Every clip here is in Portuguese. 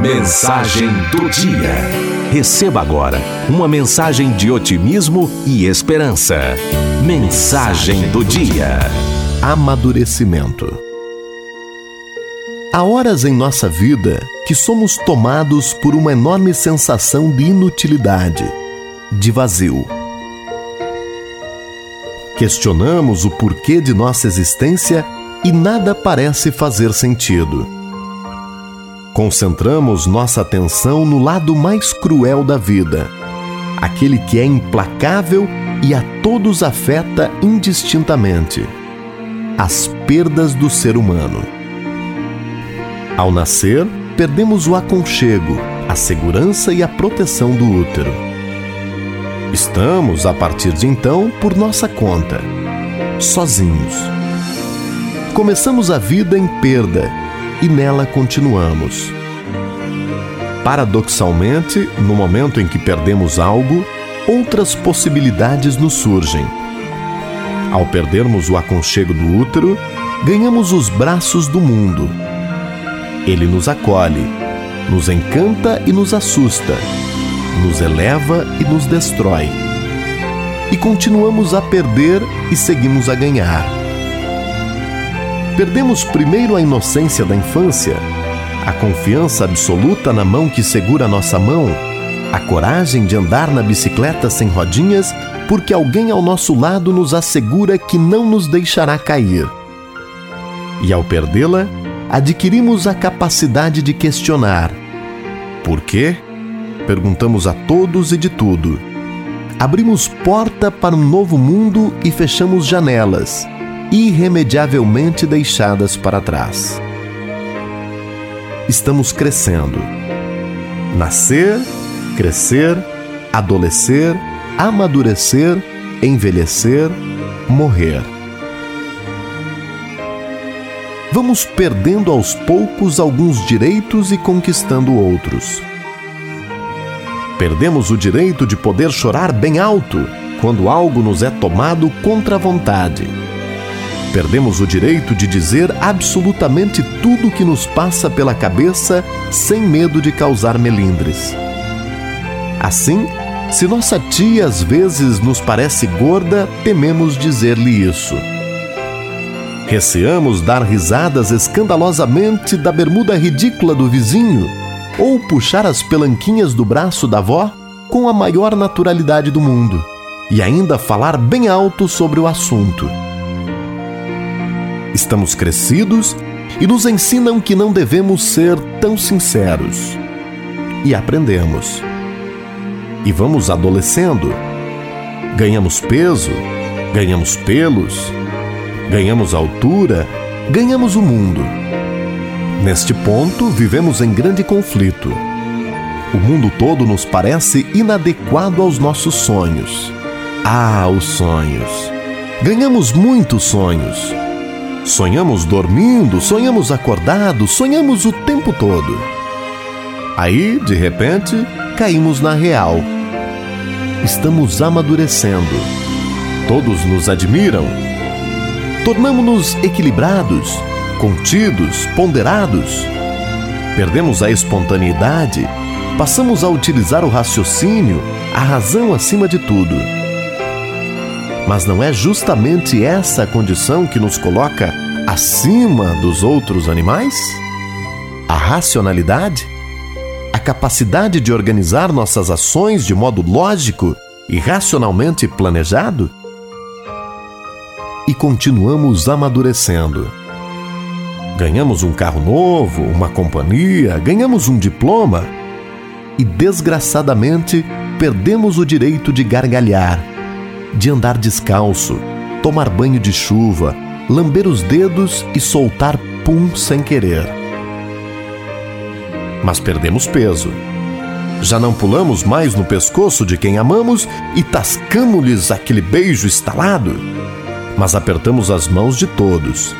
Mensagem do dia. Receba agora uma mensagem de otimismo e esperança. Mensagem do dia. Amadurecimento. Há horas em nossa vida que somos tomados por uma enorme sensação de inutilidade, de vazio. Questionamos o porquê de nossa existência e nada parece fazer sentido Concentramos nossa atenção no lado mais cruel da vida, aquele que é implacável e a todos afeta indistintamente as perdas do ser humano. Ao nascer, perdemos o aconchego, a segurança e a proteção do útero. Estamos, a partir de então, por nossa conta, sozinhos. Começamos a vida em perda e nela continuamos. Paradoxalmente, no momento em que perdemos algo, outras possibilidades nos surgem. Ao perdermos o aconchego do útero, ganhamos os braços do mundo. Ele nos acolhe, nos encanta e nos assusta, nos eleva e nos destrói. E continuamos a perder e seguimos a ganhar Perdemos primeiro a inocência da infância, a confiança absoluta na mão que segura nossa mão, a coragem de andar na bicicleta sem rodinhas, porque alguém ao nosso lado nos assegura que não nos deixará cair. E ao perdê-la, adquirimos a capacidade de questionar. Por quê? Perguntamos a todos e de tudo. Abrimos porta para um novo mundo e fechamos janelas irremediavelmente deixadas para trás. Estamos crescendo. Nascer, crescer, adolescer, amadurecer, envelhecer, morrer. Vamos perdendo aos poucos alguns direitos e conquistando outros. Perdemos o direito de poder chorar bem alto quando algo nos é tomado contra a vontade Perdemos o direito de dizer absolutamente tudo o que nos passa pela cabeça sem medo de causar melindres. Assim, se nossa tia às vezes nos parece gorda, tememos dizer-lhe isso. Receamos dar risadas escandalosamente da bermuda ridícula do vizinho ou puxar as pelanquinhas do braço da avó com a maior naturalidade do mundo e ainda falar bem alto sobre o assunto estamos crescidos e nos ensinam que não devemos ser tão sinceros. E aprendemos. E vamos adolescendo. Ganhamos peso, ganhamos pelos, ganhamos altura, ganhamos o mundo. Neste ponto, vivemos em grande conflito. O mundo todo nos parece inadequado aos nossos sonhos. Ah, os sonhos! Ganhamos muitos sonhos Sonhamos dormindo, sonhamos acordados, sonhamos o tempo todo. Aí, de repente, caímos na real. Estamos amadurecendo. Todos nos admiram. Tornamos-nos equilibrados, contidos, ponderados. Perdemos a espontaneidade, passamos a utilizar o raciocínio, a razão acima de tudo mas não é justamente essa condição que nos coloca acima dos outros animais? A racionalidade? A capacidade de organizar nossas ações de modo lógico e racionalmente planejado? E continuamos amadurecendo. Ganhamos um carro novo, uma companhia, ganhamos um diploma e, desgraçadamente, perdemos o direito de gargalhar de andar descalço, tomar banho de chuva, lamber os dedos e soltar pum sem querer. Mas perdemos peso. Já não pulamos mais no pescoço de quem amamos e tascamos-lhes aquele beijo estalado, mas apertamos as mãos de todos.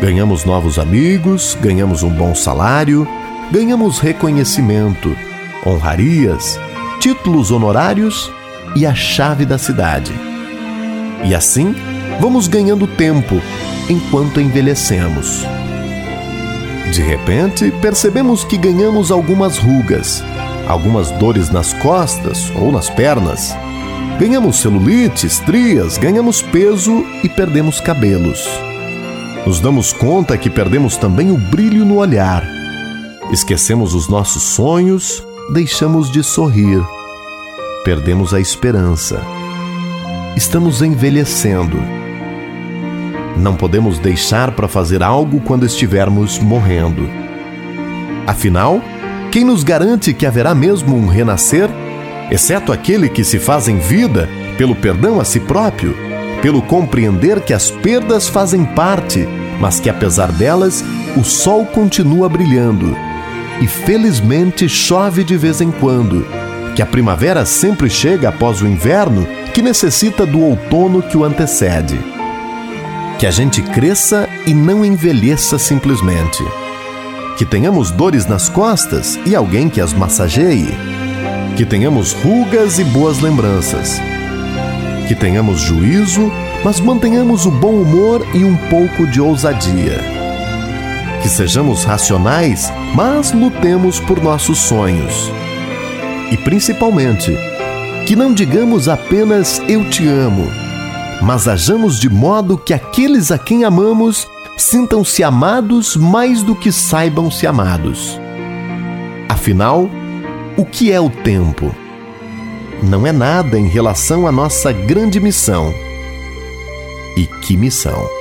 Ganhamos novos amigos, ganhamos um bom salário, ganhamos reconhecimento, honrarias, títulos honorários e a chave da cidade. E assim, vamos ganhando tempo enquanto envelhecemos. De repente, percebemos que ganhamos algumas rugas, algumas dores nas costas ou nas pernas. Ganhamos celulite, estrias, ganhamos peso e perdemos cabelos. Nos damos conta que perdemos também o brilho no olhar. Esquecemos os nossos sonhos, deixamos de sorrir. Perdemos a esperança. Estamos envelhecendo. Não podemos deixar para fazer algo quando estivermos morrendo. Afinal, quem nos garante que haverá mesmo um renascer, exceto aquele que se faz em vida pelo perdão a si próprio, pelo compreender que as perdas fazem parte, mas que apesar delas, o sol continua brilhando. E felizmente chove de vez em quando, que a primavera sempre chega após o inverno que necessita do outono que o antecede. Que a gente cresça e não envelheça simplesmente que tenhamos dores nas costas e alguém que as massageie, que tenhamos rugas e boas lembranças, que tenhamos juízo, mas mantenhamos o bom humor e um pouco de ousadia, que sejamos racionais, mas lutemos por nossos sonhos. E principalmente, que não digamos apenas eu te amo, mas hajamos de modo que aqueles a quem amamos sintam-se amados mais do que saibam-se amados. Afinal, o que é o tempo? Não é nada em relação à nossa grande missão. E que missão!